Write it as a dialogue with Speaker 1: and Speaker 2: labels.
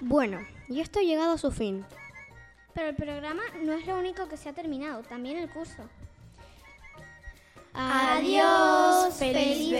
Speaker 1: Bueno, y esto ha llegado a su fin.
Speaker 2: Pero el programa no es lo único que se ha terminado, también el curso.
Speaker 3: Adiós, feliz